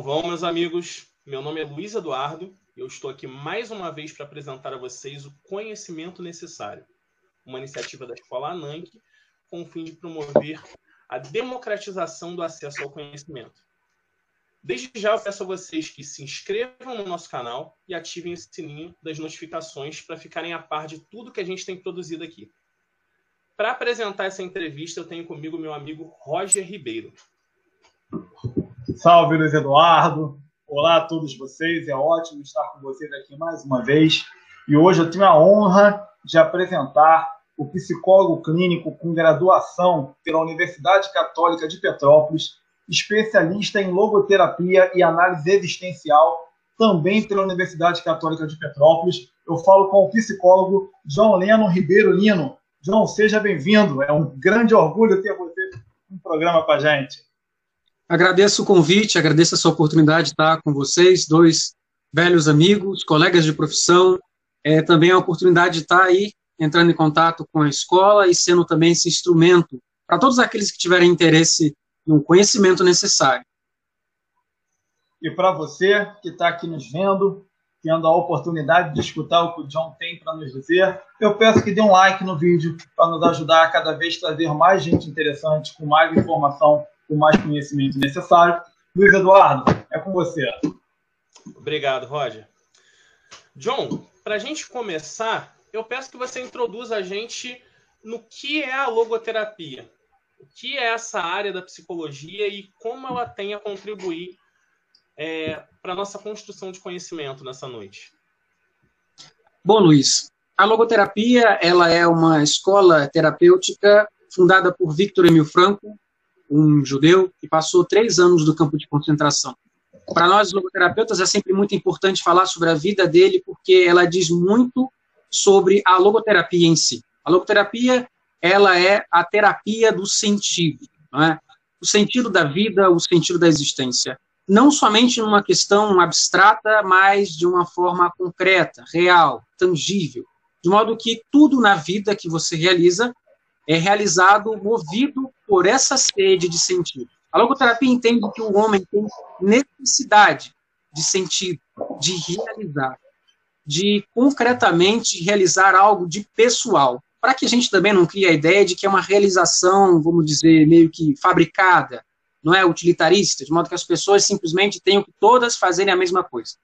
Como vão, meus amigos? Meu nome é Luiz Eduardo e eu estou aqui mais uma vez para apresentar a vocês o Conhecimento Necessário, uma iniciativa da Escola ANANC com o fim de promover a democratização do acesso ao conhecimento. Desde já eu peço a vocês que se inscrevam no nosso canal e ativem o sininho das notificações para ficarem a par de tudo que a gente tem produzido aqui. Para apresentar essa entrevista, eu tenho comigo meu amigo Roger Ribeiro. Salve, Luiz Eduardo. Olá a todos vocês. É ótimo estar com vocês aqui mais uma vez. E hoje eu tenho a honra de apresentar o psicólogo clínico com graduação pela Universidade Católica de Petrópolis, especialista em logoterapia e análise existencial, também pela Universidade Católica de Petrópolis. Eu falo com o psicólogo João Leno Ribeiro Lino. João, seja bem-vindo. É um grande orgulho ter você no programa com a gente. Agradeço o convite, agradeço a sua oportunidade de estar com vocês, dois velhos amigos, colegas de profissão. É também a oportunidade de estar aí entrando em contato com a escola e sendo também esse instrumento para todos aqueles que tiverem interesse no conhecimento necessário. E para você que está aqui nos vendo, tendo a oportunidade de escutar o que o John tem para nos dizer, eu peço que dê um like no vídeo para nos ajudar a cada vez trazer mais gente interessante, com mais informação com mais conhecimento necessário. Luiz Eduardo, é com você. Obrigado, Roger. John, para a gente começar, eu peço que você introduza a gente no que é a logoterapia. O que é essa área da psicologia e como ela tem a contribuir é, para a nossa construção de conhecimento nessa noite? Bom, Luiz, a logoterapia ela é uma escola terapêutica fundada por Victor Emil Franco, um judeu que passou três anos do campo de concentração. Para nós, logoterapeutas, é sempre muito importante falar sobre a vida dele, porque ela diz muito sobre a logoterapia em si. A logoterapia, ela é a terapia do sentido, é? o sentido da vida, o sentido da existência. Não somente numa questão abstrata, mas de uma forma concreta, real, tangível. De modo que tudo na vida que você realiza é realizado movido por essa sede de sentido. A logoterapia entende que o homem tem necessidade de sentido, de realizar, de concretamente realizar algo de pessoal, para que a gente também não crie a ideia de que é uma realização, vamos dizer, meio que fabricada, não é utilitarista, de modo que as pessoas simplesmente tenham que todas fazerem a mesma coisa.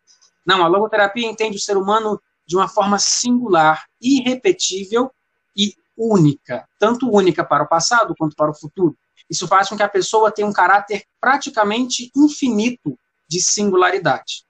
Não, a logoterapia entende o ser humano de uma forma singular, irrepetível e única, tanto única para o passado quanto para o futuro. Isso faz com que a pessoa tenha um caráter praticamente infinito de singularidade.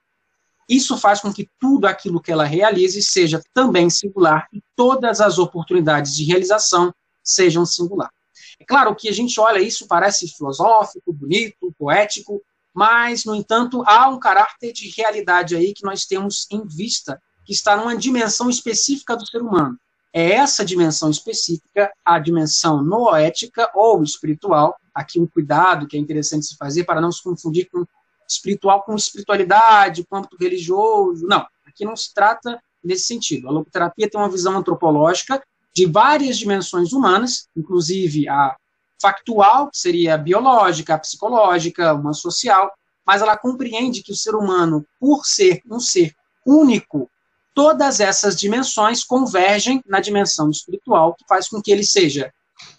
Isso faz com que tudo aquilo que ela realize seja também singular e todas as oportunidades de realização sejam singular. É claro que a gente olha isso, parece filosófico, bonito, poético, mas, no entanto, há um caráter de realidade aí que nós temos em vista, que está numa dimensão específica do ser humano é essa dimensão específica, a dimensão noética ou espiritual. Aqui um cuidado que é interessante se fazer para não se confundir com espiritual com espiritualidade, com âmbito religioso. Não, aqui não se trata nesse sentido. A logoterapia tem uma visão antropológica de várias dimensões humanas, inclusive a factual, que seria a biológica, a psicológica, uma social, mas ela compreende que o ser humano, por ser um ser único todas essas dimensões convergem na dimensão espiritual, que faz com que ele seja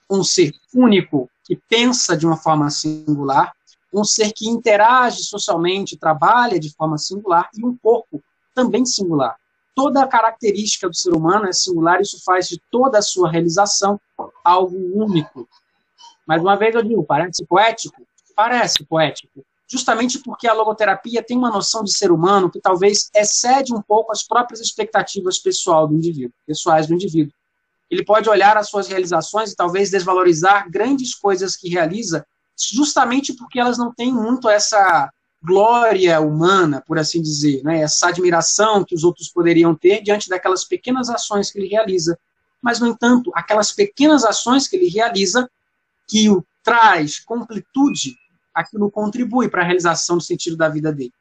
um ser único, que pensa de uma forma singular, um ser que interage socialmente, trabalha de forma singular, e um corpo também singular. Toda a característica do ser humano é singular, isso faz de toda a sua realização algo único. Mais uma vez eu digo, parece poético? Parece poético, justamente porque a logoterapia tem uma noção de ser humano que talvez excede um pouco as próprias expectativas pessoal do indivíduo, pessoais do indivíduo. Ele pode olhar as suas realizações e talvez desvalorizar grandes coisas que realiza, justamente porque elas não têm muito essa glória humana, por assim dizer, né? essa admiração que os outros poderiam ter diante daquelas pequenas ações que ele realiza. Mas, no entanto, aquelas pequenas ações que ele realiza, que o traz completude aquilo contribui para a realização do sentido da vida dele.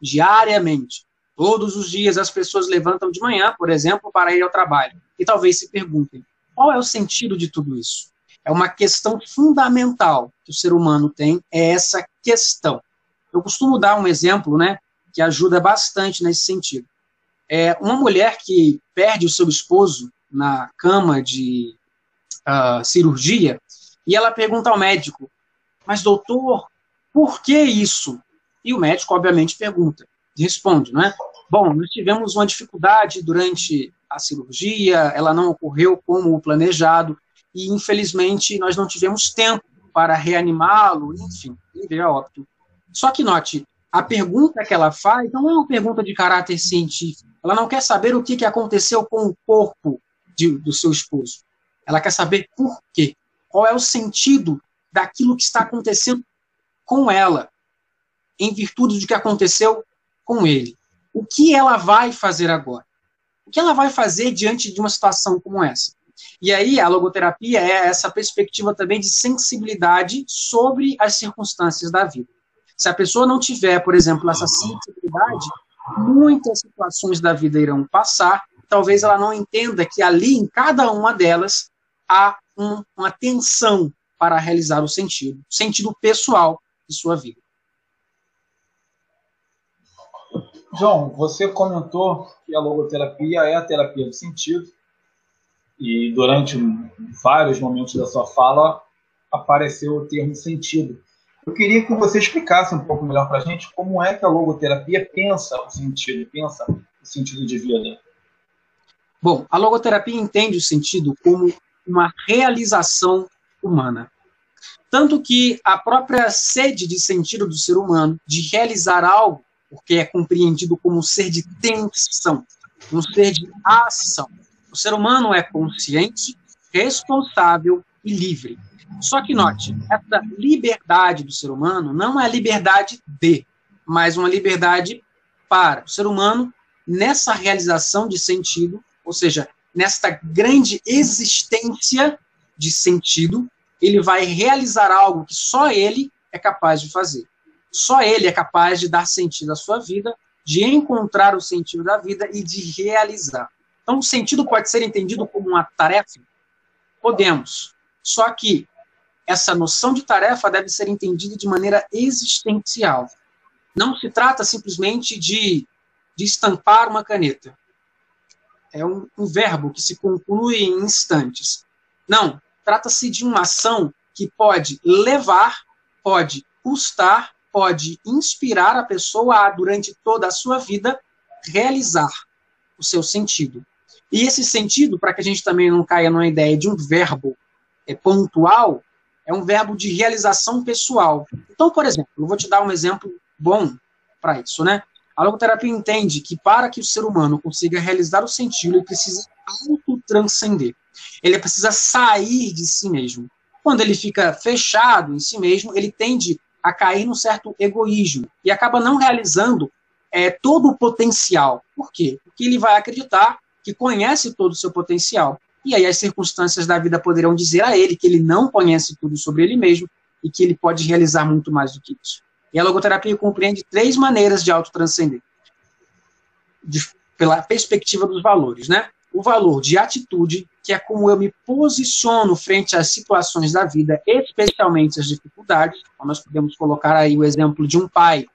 Diariamente. Todos os dias as pessoas levantam de manhã, por exemplo, para ir ao trabalho. E talvez se perguntem: qual é o sentido de tudo isso? É uma questão fundamental que o ser humano tem, é essa questão. Eu costumo dar um exemplo, né, que ajuda bastante nesse sentido. É uma mulher que perde o seu esposo na cama de uh, cirurgia e ela pergunta ao médico: Mas doutor, por que isso? E o médico, obviamente, pergunta, responde, não é? Bom, nós tivemos uma dificuldade durante a cirurgia, ela não ocorreu como planejado, e infelizmente nós não tivemos tempo para reanimá-lo, enfim, ele veio a óbito. Só que note, a pergunta que ela faz não é uma pergunta de caráter científico. Ela não quer saber o que, que aconteceu com o corpo de, do seu esposo. Ela quer saber por quê. Qual é o sentido daquilo que está acontecendo com ela, em virtude do que aconteceu com ele. O que ela vai fazer agora? O que ela vai fazer diante de uma situação como essa? E aí a logoterapia é essa perspectiva também de sensibilidade sobre as circunstâncias da vida. Se a pessoa não tiver, por exemplo, essa sensibilidade, muitas situações da vida irão passar, talvez ela não entenda que ali, em cada uma delas, há um, uma tensão para realizar o sentido, sentido pessoal de sua vida. João, você comentou que a logoterapia é a terapia do sentido, e durante vários momentos da sua fala apareceu o termo sentido. Eu queria que você explicasse um pouco melhor para a gente como é que a logoterapia pensa o sentido, pensa o sentido de vida. Bom, a logoterapia entende o sentido como uma realização humana. Tanto que a própria sede de sentido do ser humano, de realizar algo, porque é compreendido como um ser de tensão, um ser de ação. O ser humano é consciente, responsável e livre. Só que note, essa liberdade do ser humano não é liberdade de, mas uma liberdade para. O ser humano, nessa realização de sentido, ou seja, nesta grande existência de sentido, ele vai realizar algo que só ele é capaz de fazer. Só ele é capaz de dar sentido à sua vida, de encontrar o sentido da vida e de realizar. Então, o sentido pode ser entendido como uma tarefa? Podemos. Só que essa noção de tarefa deve ser entendida de maneira existencial. Não se trata simplesmente de, de estampar uma caneta. É um, um verbo que se conclui em instantes. Não, trata-se de uma ação que pode levar, pode custar, pode inspirar a pessoa a, durante toda a sua vida, realizar o seu sentido. E esse sentido, para que a gente também não caia numa ideia de um verbo é, pontual, é um verbo de realização pessoal. Então, por exemplo, eu vou te dar um exemplo bom para isso, né? A logoterapia entende que para que o ser humano consiga realizar o sentido, ele precisa autotranscender. Ele precisa sair de si mesmo. Quando ele fica fechado em si mesmo, ele tende a cair num certo egoísmo e acaba não realizando é, todo o potencial. Por quê? Porque ele vai acreditar que conhece todo o seu potencial. E aí as circunstâncias da vida poderão dizer a ele que ele não conhece tudo sobre ele mesmo e que ele pode realizar muito mais do que isso. E a logoterapia compreende três maneiras de autotranscender. De, pela perspectiva dos valores, né? O valor de atitude, que é como eu me posiciono frente às situações da vida, especialmente as dificuldades. Então, nós podemos colocar aí o exemplo de um pai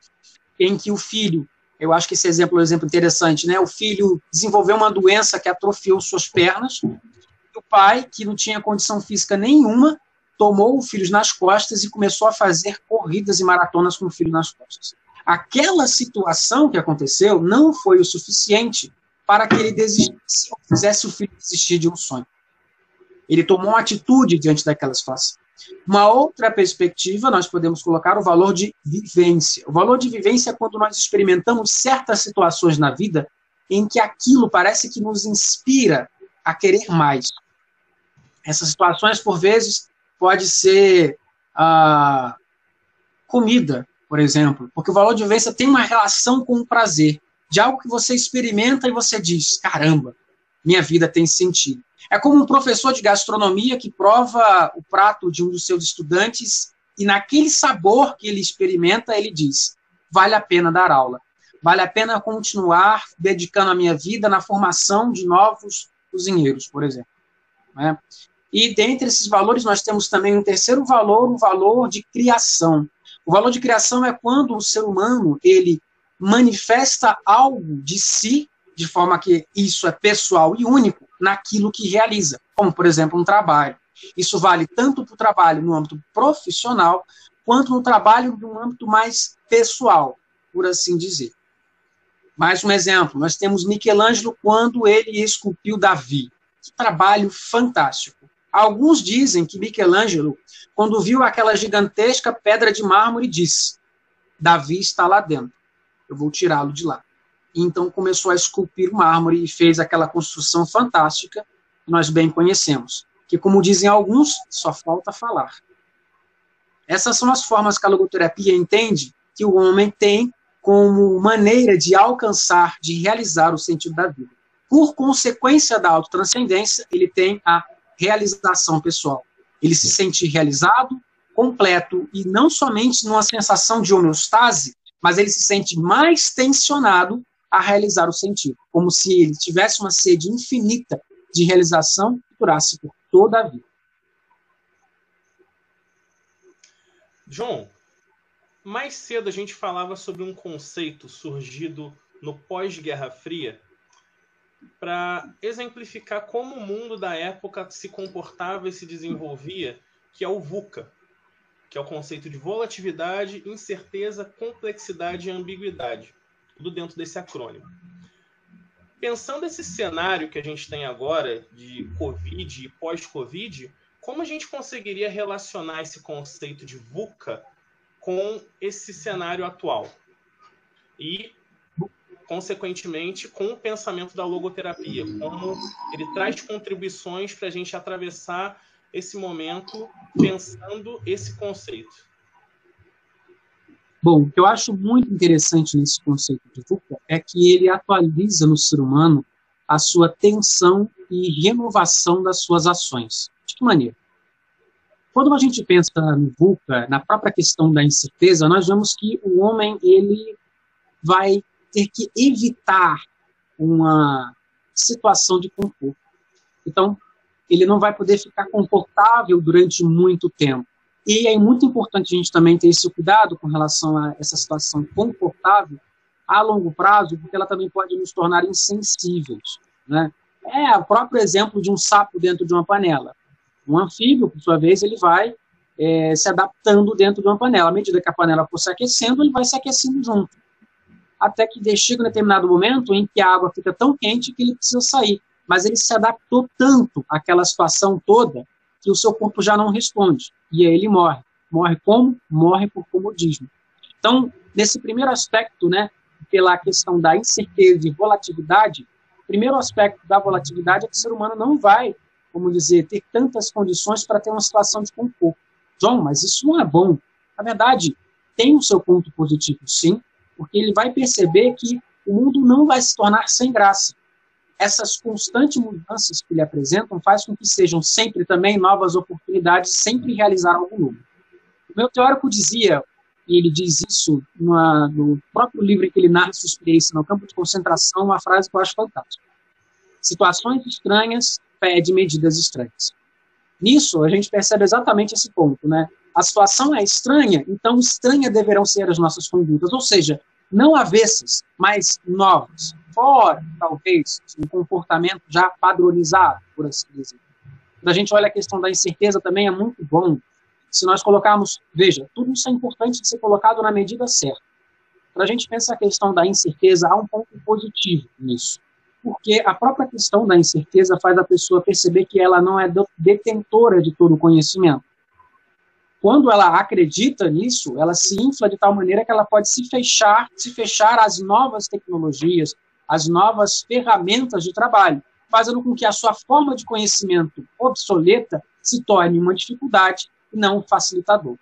em que o filho eu acho que esse exemplo é um exemplo interessante, né? O filho desenvolveu uma doença que atrofiou suas pernas. O pai, que não tinha condição física nenhuma, tomou o filho nas costas e começou a fazer corridas e maratonas com o filho nas costas. Aquela situação que aconteceu não foi o suficiente para que ele desistisse ou fizesse o filho desistir de um sonho. Ele tomou uma atitude diante daquela situação. Uma outra perspectiva, nós podemos colocar o valor de vivência. O valor de vivência é quando nós experimentamos certas situações na vida em que aquilo parece que nos inspira a querer mais. Essas situações, por vezes, pode ser a comida, por exemplo, porque o valor de vivência tem uma relação com o prazer, de algo que você experimenta e você diz: caramba, minha vida tem sentido. É como um professor de gastronomia que prova o prato de um dos seus estudantes e naquele sabor que ele experimenta, ele diz: vale a pena dar aula, vale a pena continuar dedicando a minha vida na formação de novos cozinheiros, por exemplo. Né? E dentre esses valores, nós temos também um terceiro valor, o valor de criação. O valor de criação é quando o ser humano ele manifesta algo de si de forma que isso é pessoal e único naquilo que realiza, como por exemplo um trabalho. Isso vale tanto para o trabalho no âmbito profissional quanto no trabalho no âmbito mais pessoal, por assim dizer. Mais um exemplo, nós temos Michelangelo quando ele esculpiu Davi. Que trabalho fantástico. Alguns dizem que Michelangelo, quando viu aquela gigantesca pedra de mármore, disse: Davi está lá dentro, eu vou tirá-lo de lá. E então começou a esculpir o mármore e fez aquela construção fantástica que nós bem conhecemos. Que, como dizem alguns, só falta falar. Essas são as formas que a logoterapia entende que o homem tem como maneira de alcançar, de realizar o sentido da vida. Por consequência da autotranscendência, ele tem a realização pessoal. Ele se sente realizado, completo, e não somente numa sensação de homeostase, mas ele se sente mais tensionado a realizar o sentido, como se ele tivesse uma sede infinita de realização que durasse por toda a vida. John, mais cedo a gente falava sobre um conceito surgido no pós-Guerra Fria para exemplificar como o mundo da época se comportava e se desenvolvia, que é o VUCA, que é o conceito de volatilidade, incerteza, complexidade e ambiguidade, tudo dentro desse acrônimo. Pensando esse cenário que a gente tem agora de Covid e pós-Covid, como a gente conseguiria relacionar esse conceito de VUCA com esse cenário atual. E, consequentemente, com o pensamento da logoterapia, como ele traz contribuições para a gente atravessar esse momento pensando esse conceito. Bom, o que eu acho muito interessante nesse conceito de VUCA é que ele atualiza no ser humano a sua tensão e renovação das suas ações. De que maneira? Quando a gente pensa no VUCA, na própria questão da incerteza, nós vemos que o homem ele vai ter que evitar uma situação de conforto. Então, ele não vai poder ficar confortável durante muito tempo. E é muito importante a gente também ter esse cuidado com relação a essa situação confortável a longo prazo, porque ela também pode nos tornar insensíveis. Né? É o próprio exemplo de um sapo dentro de uma panela. Um anfíbio, por sua vez, ele vai é, se adaptando dentro de uma panela. À medida que a panela for se aquecendo, ele vai se aquecendo junto. Até que chega um determinado momento em que a água fica tão quente que ele precisa sair. Mas ele se adaptou tanto àquela situação toda que o seu corpo já não responde. E aí ele morre. Morre como? Morre por comodismo. Então, nesse primeiro aspecto, né, pela questão da incerteza e volatilidade, o primeiro aspecto da volatilidade é que o ser humano não vai como dizer, ter tantas condições para ter uma situação de conforto. John, mas isso não é bom. Na verdade, tem o seu ponto positivo, sim, porque ele vai perceber que o mundo não vai se tornar sem graça. Essas constantes mudanças que ele apresentam faz com que sejam sempre também novas oportunidades, sempre realizar algo novo. O meu teórico dizia, e ele diz isso numa, no próprio livro em que ele narra sua experiência no campo de concentração, uma frase que eu acho fantástica. Situações estranhas pede medidas estranhas. Nisso, a gente percebe exatamente esse ponto, né? A situação é estranha, então estranha deverão ser as nossas condutas, ou seja, não avessas, mas novas, fora, talvez, um comportamento já padronizado, por assim dizer. Quando a gente olha a questão da incerteza também é muito bom. Se nós colocarmos, veja, tudo isso é importante de ser colocado na medida certa. Para a gente pensar a questão da incerteza, há um ponto positivo nisso porque a própria questão da incerteza faz a pessoa perceber que ela não é detentora de todo o conhecimento. Quando ela acredita nisso, ela se infla de tal maneira que ela pode se fechar, se fechar às novas tecnologias, às novas ferramentas de trabalho, fazendo com que a sua forma de conhecimento obsoleta se torne uma dificuldade e não um facilitador.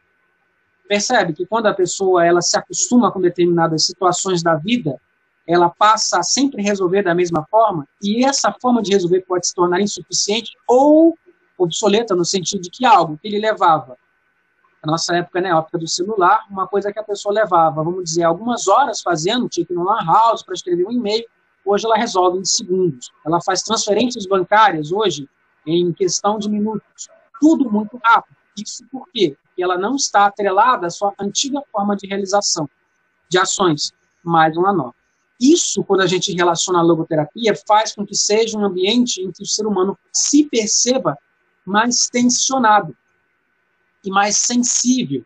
Percebe que quando a pessoa ela se acostuma com determinadas situações da vida, ela passa a sempre resolver da mesma forma, e essa forma de resolver pode se tornar insuficiente ou obsoleta, no sentido de que algo que ele levava, na nossa época, né, a época do celular, uma coisa que a pessoa levava, vamos dizer, algumas horas fazendo, tinha que ir lan house para escrever um e-mail, hoje ela resolve em segundos. Ela faz transferências bancárias hoje em questão de minutos. Tudo muito rápido. Isso por quê? Porque que ela não está atrelada à sua antiga forma de realização de ações, mais uma nova. Isso, quando a gente relaciona a logoterapia, faz com que seja um ambiente em que o ser humano se perceba mais tensionado e mais sensível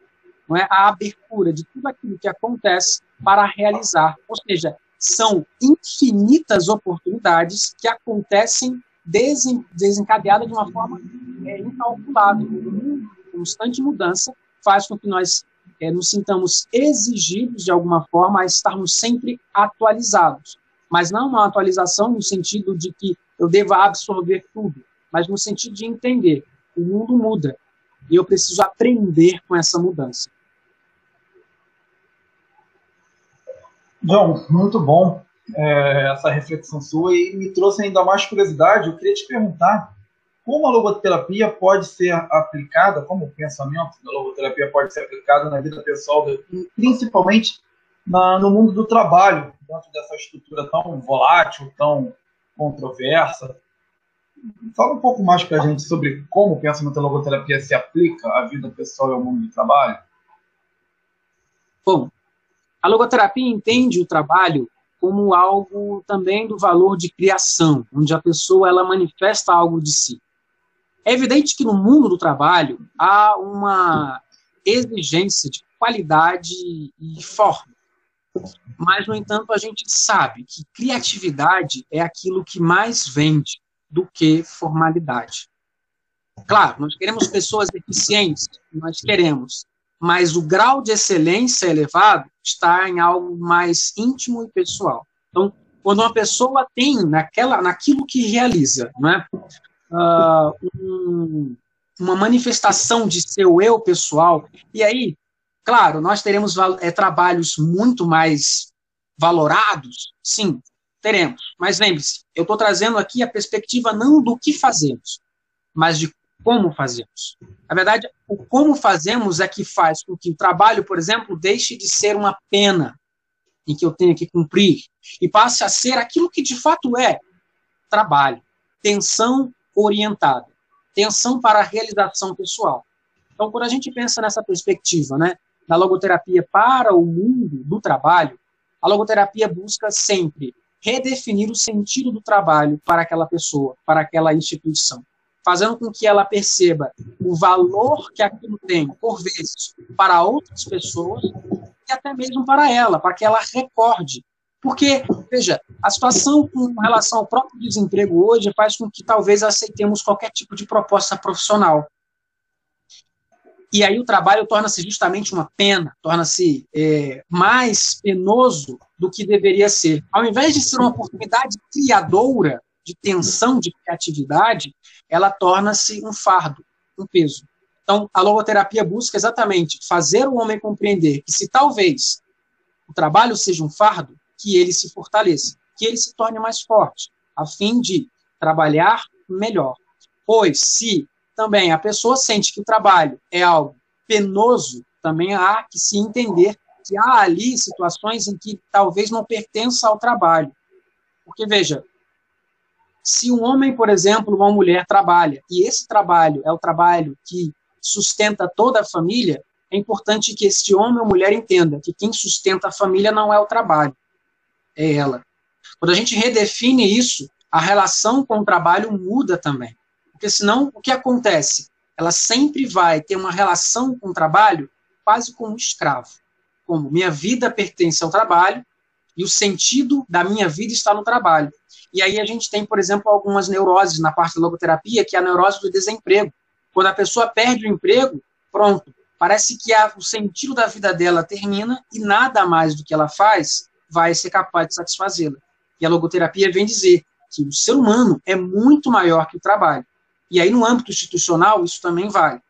não é, à abertura de tudo aquilo que acontece para realizar. Ou seja, são infinitas oportunidades que acontecem desen, desencadeadas de uma forma é, incalculável. Constante mudança faz com que nós é, nos sintamos exigidos, de alguma forma, a estarmos sempre atualizados. Mas não uma atualização no sentido de que eu deva absorver tudo, mas no sentido de entender o mundo muda e eu preciso aprender com essa mudança. João, muito bom é, essa reflexão sua e me trouxe ainda mais curiosidade. Eu queria te perguntar como a logoterapia pode ser aplicada, como o pensamento da logoterapia pode ser aplicado na vida pessoal, principalmente na, no mundo do trabalho, dentro dessa estrutura tão volátil, tão controversa. Fala um pouco mais para a gente sobre como o pensamento da logoterapia se aplica à vida pessoal e ao mundo do trabalho. Bom, a logoterapia entende o trabalho como algo também do valor de criação, onde a pessoa ela manifesta algo de si. É evidente que no mundo do trabalho há uma exigência de qualidade e forma. Mas, no entanto, a gente sabe que criatividade é aquilo que mais vende do que formalidade. Claro, nós queremos pessoas eficientes, nós queremos, mas o grau de excelência elevado está em algo mais íntimo e pessoal. Então, quando uma pessoa tem naquela, naquilo que realiza, não é? uh, um, uma manifestação de seu eu pessoal. E aí, claro, nós teremos é, trabalhos muito mais valorados, sim, teremos. Mas lembre-se, eu estou trazendo aqui a perspectiva não do que fazemos, mas de como fazemos. Na verdade, o como fazemos é que faz com que o trabalho, por exemplo, deixe de ser uma pena em que eu tenho que cumprir e passe a ser aquilo que de fato é trabalho, tensão orientada, tensão para a realização pessoal. Então, quando a gente pensa nessa perspectiva, né, da logoterapia para o mundo do trabalho, a logoterapia busca sempre redefinir o sentido do trabalho para aquela pessoa, para aquela instituição, fazendo com que ela perceba o valor que aquilo tem, por vezes, para outras pessoas e até mesmo para ela, para que ela recorde porque, veja, a situação com relação ao próprio desemprego hoje faz com que talvez aceitemos qualquer tipo de proposta profissional. E aí o trabalho torna-se justamente uma pena, torna-se é, mais penoso do que deveria ser. Ao invés de ser uma oportunidade criadora, de tensão, de criatividade, ela torna-se um fardo, um peso. Então, a logoterapia busca exatamente fazer o homem compreender que se talvez o trabalho seja um fardo, que ele se fortaleça, que ele se torne mais forte, a fim de trabalhar melhor. Pois, se também a pessoa sente que o trabalho é algo penoso, também há que se entender que há ali situações em que talvez não pertença ao trabalho. Porque, veja, se um homem, por exemplo, uma mulher trabalha, e esse trabalho é o trabalho que sustenta toda a família, é importante que este homem ou mulher entenda que quem sustenta a família não é o trabalho, é ela. Quando a gente redefine isso, a relação com o trabalho muda também. Porque senão, o que acontece? Ela sempre vai ter uma relação com o trabalho quase como um escravo. Como minha vida pertence ao trabalho e o sentido da minha vida está no trabalho. E aí a gente tem, por exemplo, algumas neuroses na parte da logoterapia, que é a neurose do desemprego. Quando a pessoa perde o emprego, pronto, parece que a, o sentido da vida dela termina e nada mais do que ela faz vai ser capaz de satisfazê-la. E a logoterapia vem dizer que o ser humano é muito maior que o trabalho. E aí, no âmbito institucional, isso também vale,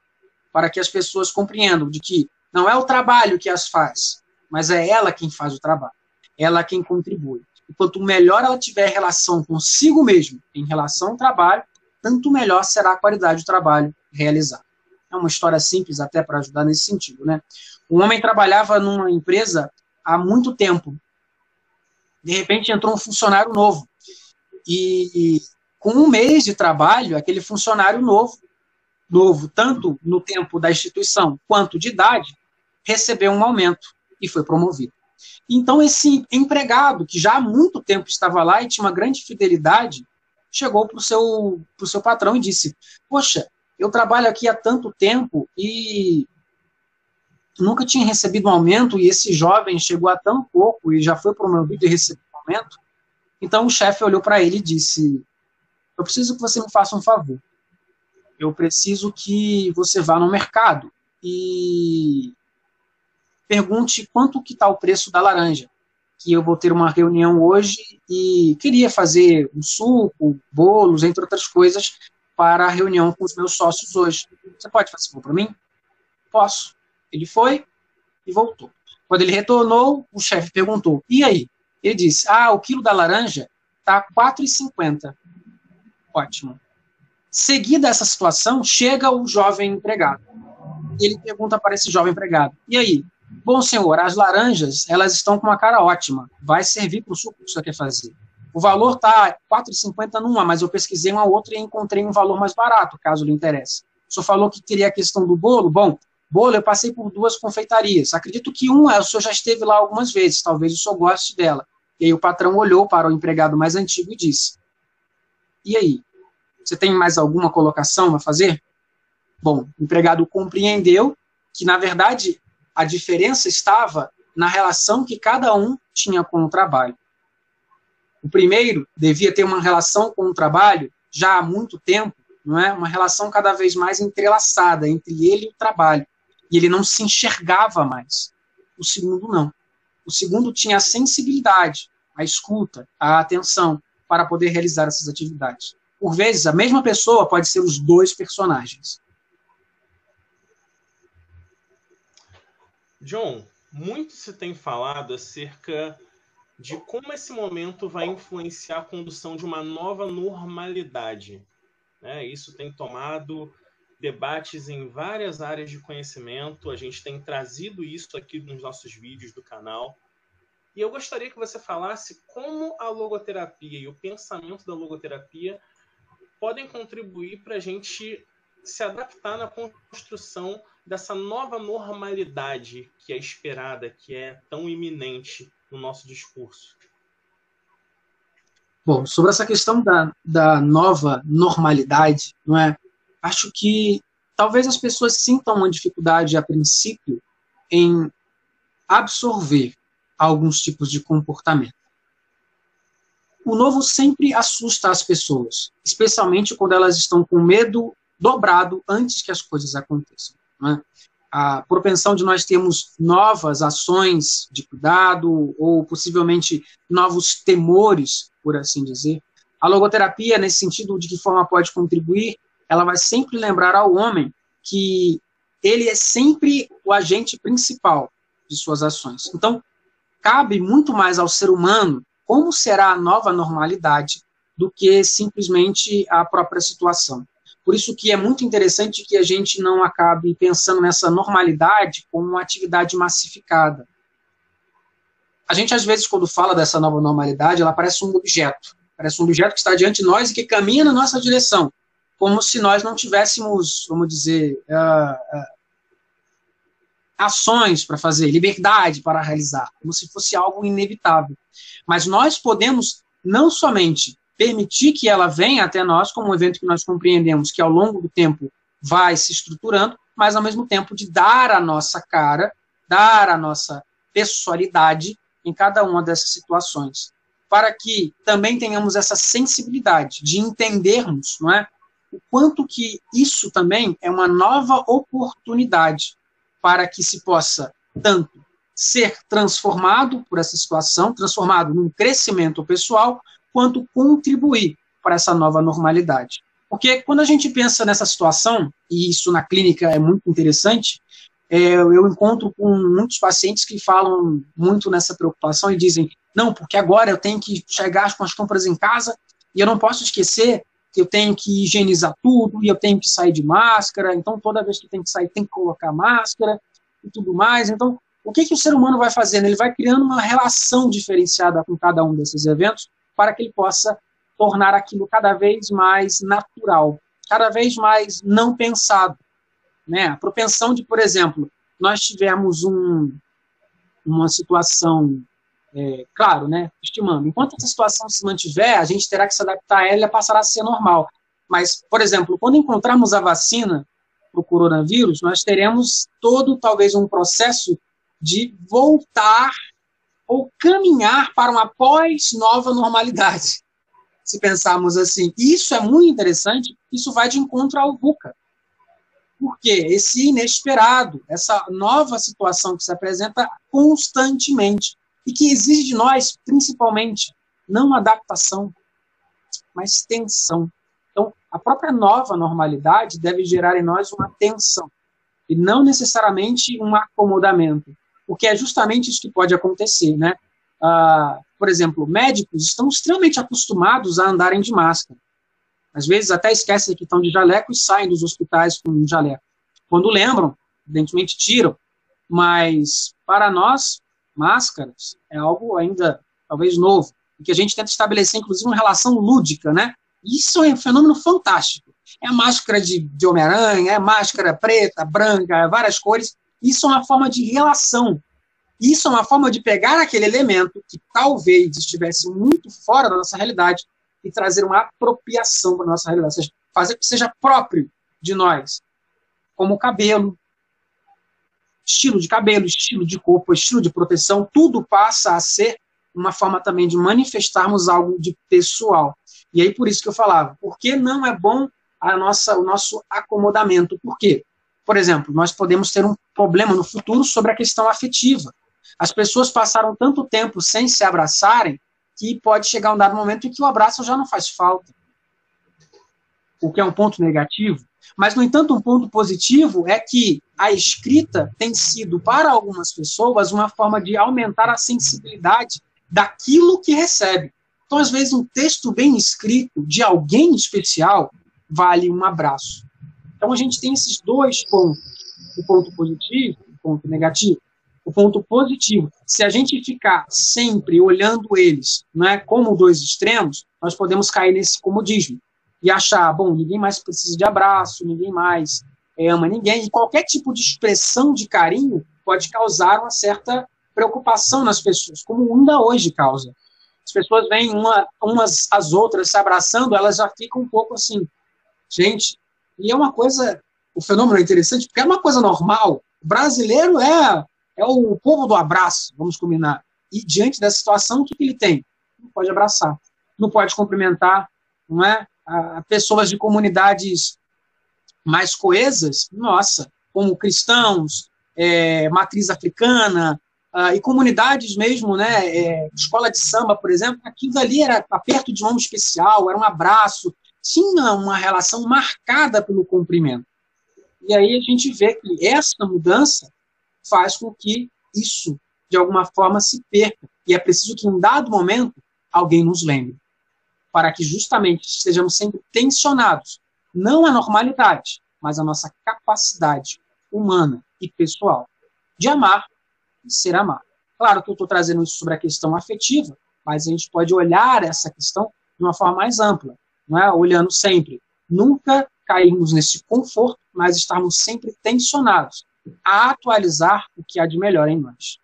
para que as pessoas compreendam de que não é o trabalho que as faz, mas é ela quem faz o trabalho, ela quem contribui. Quanto melhor ela tiver relação consigo mesmo em relação ao trabalho, tanto melhor será a qualidade do trabalho realizado. É uma história simples até para ajudar nesse sentido, né? Um homem trabalhava numa empresa há muito tempo de repente entrou um funcionário novo. E, e com um mês de trabalho, aquele funcionário novo novo, tanto no tempo da instituição quanto de idade, recebeu um aumento e foi promovido. Então, esse empregado, que já há muito tempo estava lá e tinha uma grande fidelidade, chegou para o seu, pro seu patrão e disse: Poxa, eu trabalho aqui há tanto tempo e nunca tinha recebido um aumento, e esse jovem chegou a tão pouco e já foi promovido e recebeu um aumento. Então o chefe olhou para ele e disse: Eu preciso que você me faça um favor. Eu preciso que você vá no mercado e pergunte quanto que está o preço da laranja. Que eu vou ter uma reunião hoje e queria fazer um suco, bolos, entre outras coisas, para a reunião com os meus sócios hoje. Você pode fazer isso para mim? Posso. Ele foi e voltou. Quando ele retornou, o chefe perguntou: E aí? Ele disse: Ah, o quilo da laranja está 4,50. Ótimo. Seguida essa situação, chega o jovem empregado. Ele pergunta para esse jovem empregado: E aí? Bom, senhor, as laranjas elas estão com uma cara ótima. Vai servir para o suco que você quer fazer. O valor está 4,50 numa, mas eu pesquisei uma outra e encontrei um valor mais barato, caso lhe interesse. O senhor falou que queria a questão do bolo. Bom, bolo eu passei por duas confeitarias. Acredito que uma o senhor já esteve lá algumas vezes, talvez o senhor goste dela. E aí o patrão olhou para o empregado mais antigo e disse: E aí? Você tem mais alguma colocação a fazer? Bom, o empregado compreendeu que, na verdade, a diferença estava na relação que cada um tinha com o trabalho. O primeiro devia ter uma relação com o trabalho já há muito tempo, não é? Uma relação cada vez mais entrelaçada entre ele e o trabalho e ele não se enxergava mais. O segundo não. O segundo tinha a sensibilidade, a escuta, a atenção para poder realizar essas atividades. Por vezes, a mesma pessoa pode ser os dois personagens. John, muito se tem falado acerca de como esse momento vai influenciar a condução de uma nova normalidade. Né? Isso tem tomado debates em várias áreas de conhecimento. A gente tem trazido isso aqui nos nossos vídeos do canal. E eu gostaria que você falasse como a logoterapia e o pensamento da logoterapia podem contribuir para a gente se adaptar na construção dessa nova normalidade que é esperada, que é tão iminente no nosso discurso. Bom, sobre essa questão da, da nova normalidade, não é? acho que talvez as pessoas sintam uma dificuldade a princípio em absorver alguns tipos de comportamento. O novo sempre assusta as pessoas, especialmente quando elas estão com medo dobrado antes que as coisas aconteçam. Né? A propensão de nós termos novas ações de cuidado ou possivelmente novos temores, por assim dizer. A logoterapia, nesse sentido, de que forma pode contribuir, ela vai sempre lembrar ao homem que ele é sempre o agente principal de suas ações. Então, cabe muito mais ao ser humano como será a nova normalidade do que simplesmente a própria situação. Por isso que é muito interessante que a gente não acabe pensando nessa normalidade como uma atividade massificada. A gente, às vezes, quando fala dessa nova normalidade, ela parece um objeto. Parece um objeto que está diante de nós e que caminha na nossa direção como se nós não tivéssemos, vamos dizer, uh, uh, ações para fazer, liberdade para realizar, como se fosse algo inevitável. Mas nós podemos não somente permitir que ela venha até nós, como um evento que nós compreendemos que ao longo do tempo vai se estruturando, mas ao mesmo tempo de dar a nossa cara, dar a nossa pessoalidade em cada uma dessas situações, para que também tenhamos essa sensibilidade de entendermos, não é, o quanto que isso também é uma nova oportunidade para que se possa tanto ser transformado por essa situação, transformado num crescimento pessoal, quanto contribuir para essa nova normalidade. Porque quando a gente pensa nessa situação, e isso na clínica é muito interessante, é, eu encontro com muitos pacientes que falam muito nessa preocupação e dizem: não, porque agora eu tenho que chegar com as compras em casa e eu não posso esquecer que eu tenho que higienizar tudo e eu tenho que sair de máscara, então toda vez que tem que sair tem que colocar máscara e tudo mais. Então, o que, que o ser humano vai fazendo? Ele vai criando uma relação diferenciada com cada um desses eventos para que ele possa tornar aquilo cada vez mais natural. cada vez mais não pensado. Né? A propensão de, por exemplo, nós tivemos um, uma situação, é, claro, né, estimando, enquanto essa situação se mantiver, a gente terá que se adaptar a ela e ela passará a ser normal. Mas, por exemplo, quando encontrarmos a vacina para o coronavírus, nós teremos todo, talvez, um processo de voltar ou caminhar para uma pós-nova normalidade. Se pensarmos assim. Isso é muito interessante, isso vai de encontro ao VUCA. Porque esse inesperado, essa nova situação que se apresenta constantemente e que exige de nós, principalmente, não adaptação, mas tensão. Então, a própria nova normalidade deve gerar em nós uma tensão e não necessariamente um acomodamento, porque é justamente isso que pode acontecer, né? Ah, por exemplo, médicos estão extremamente acostumados a andarem de máscara. Às vezes até esquecem que estão de jaleco e saem dos hospitais com um jaleco. Quando lembram, evidentemente tiram, mas para nós, máscaras é algo ainda talvez novo, que a gente tenta estabelecer, inclusive, uma relação lúdica, né? Isso é um fenômeno fantástico. É máscara de, de Homem-Aranha, é máscara preta, branca, é várias cores. Isso é uma forma de relação. Isso é uma forma de pegar aquele elemento que talvez estivesse muito fora da nossa realidade e trazer uma apropriação para a nossa realidade, seja, fazer que seja próprio de nós, como cabelo, estilo de cabelo, estilo de corpo, estilo de proteção, tudo passa a ser uma forma também de manifestarmos algo de pessoal. E aí por isso que eu falava, por que não é bom a nossa, o nosso acomodamento? Por quê? Por exemplo, nós podemos ter um problema no futuro sobre a questão afetiva. As pessoas passaram tanto tempo sem se abraçarem que pode chegar um dado momento em que o abraço já não faz falta. O que é um ponto negativo. Mas, no entanto, um ponto positivo é que a escrita tem sido, para algumas pessoas, uma forma de aumentar a sensibilidade daquilo que recebe. Então, às vezes, um texto bem escrito de alguém especial vale um abraço. Então, a gente tem esses dois pontos: o ponto positivo e o ponto negativo o ponto positivo. Se a gente ficar sempre olhando eles não é, como dois extremos, nós podemos cair nesse comodismo e achar, bom, ninguém mais precisa de abraço, ninguém mais ama ninguém, e qualquer tipo de expressão de carinho pode causar uma certa preocupação nas pessoas, como ainda hoje causa. As pessoas veem uma, umas as outras se abraçando, elas já ficam um pouco assim, gente, e é uma coisa, o fenômeno é interessante, porque é uma coisa normal. O brasileiro é é o povo do abraço, vamos combinar. E diante dessa situação, o que, que ele tem? Não pode abraçar, não pode cumprimentar, não é? A, pessoas de comunidades mais coesas, nossa, como cristãos, é, matriz africana, uh, e comunidades mesmo, né, é, escola de samba, por exemplo, aquilo ali era aperto de mão especial, era um abraço, tinha uma relação marcada pelo cumprimento. E aí a gente vê que essa mudança faz com que isso, de alguma forma, se perca. E é preciso que, em um dado momento, alguém nos lembre. Para que justamente estejamos sempre tensionados, não a normalidade, mas a nossa capacidade humana e pessoal de amar e ser amado. Claro que eu estou trazendo isso sobre a questão afetiva, mas a gente pode olhar essa questão de uma forma mais ampla, é? olhando sempre. Nunca cairmos nesse conforto, mas estarmos sempre tensionados a atualizar o que há de melhor em nós.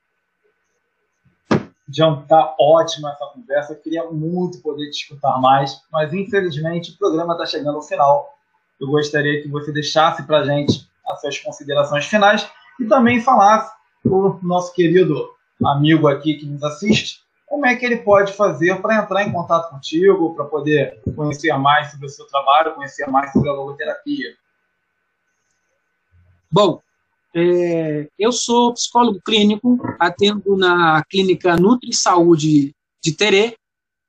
John, tá ótima essa conversa. Eu queria muito poder te escutar mais, mas infelizmente o programa está chegando ao final. Eu gostaria que você deixasse para gente as suas considerações finais e também falasse para o nosso querido amigo aqui que nos assiste como é que ele pode fazer para entrar em contato contigo, para poder conhecer mais sobre o seu trabalho, conhecer mais sobre a logoterapia. Bom, é, eu sou psicólogo clínico, atendo na clínica Nutri Saúde de Terê,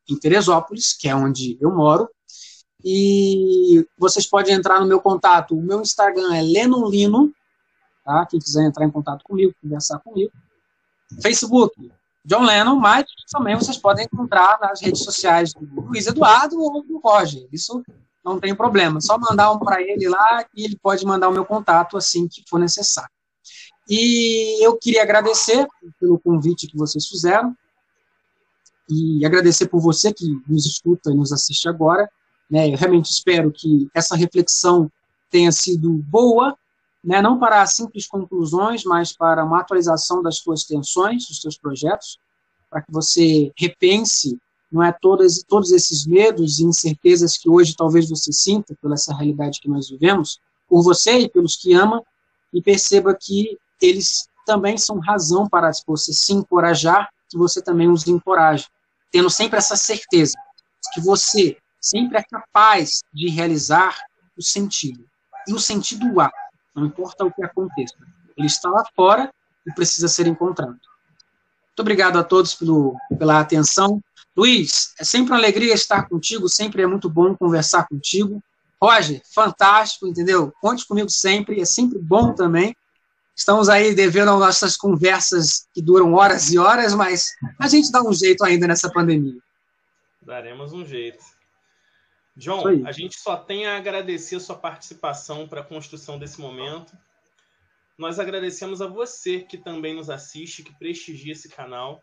em Teresópolis, que é onde eu moro. E vocês podem entrar no meu contato. O meu Instagram é Lenolino, tá? Quem quiser entrar em contato comigo, conversar comigo. Facebook, John Lennon, mas também vocês podem encontrar nas redes sociais do Luiz Eduardo ou do Roger. Isso não tem problema. Só mandar um para ele lá e ele pode mandar o meu contato assim que for necessário. E eu queria agradecer pelo convite que vocês fizeram e agradecer por você que nos escuta e nos assiste agora. Né? Eu realmente espero que essa reflexão tenha sido boa, né? não para simples conclusões, mas para uma atualização das suas tensões, dos seus projetos, para que você repense não é todas, todos esses medos e incertezas que hoje talvez você sinta pela essa realidade que nós vivemos, por você e pelos que ama, e perceba que eles também são razão para você se encorajar, que você também os encoraje, tendo sempre essa certeza que você sempre é capaz de realizar o sentido. E o sentido há, não importa o que aconteça. Ele está lá fora e precisa ser encontrado. Muito obrigado a todos pelo, pela atenção. Luiz, é sempre uma alegria estar contigo, sempre é muito bom conversar contigo. Roger, fantástico, entendeu? Conte comigo sempre, é sempre bom também. Estamos aí devendo nossas conversas que duram horas e horas, mas a gente dá um jeito ainda nessa pandemia. Daremos um jeito. John, a gente só tem a agradecer a sua participação para a construção desse momento. Nós agradecemos a você que também nos assiste, que prestigia esse canal.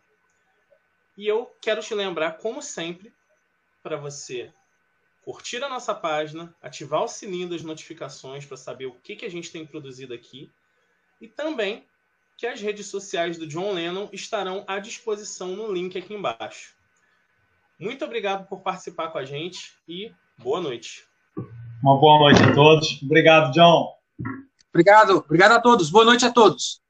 E eu quero te lembrar, como sempre, para você curtir a nossa página, ativar o sininho das notificações para saber o que, que a gente tem produzido aqui. E também que as redes sociais do John Lennon estarão à disposição no link aqui embaixo. Muito obrigado por participar com a gente e boa noite. Uma boa noite a todos. Obrigado, John. Obrigado, obrigado a todos. Boa noite a todos.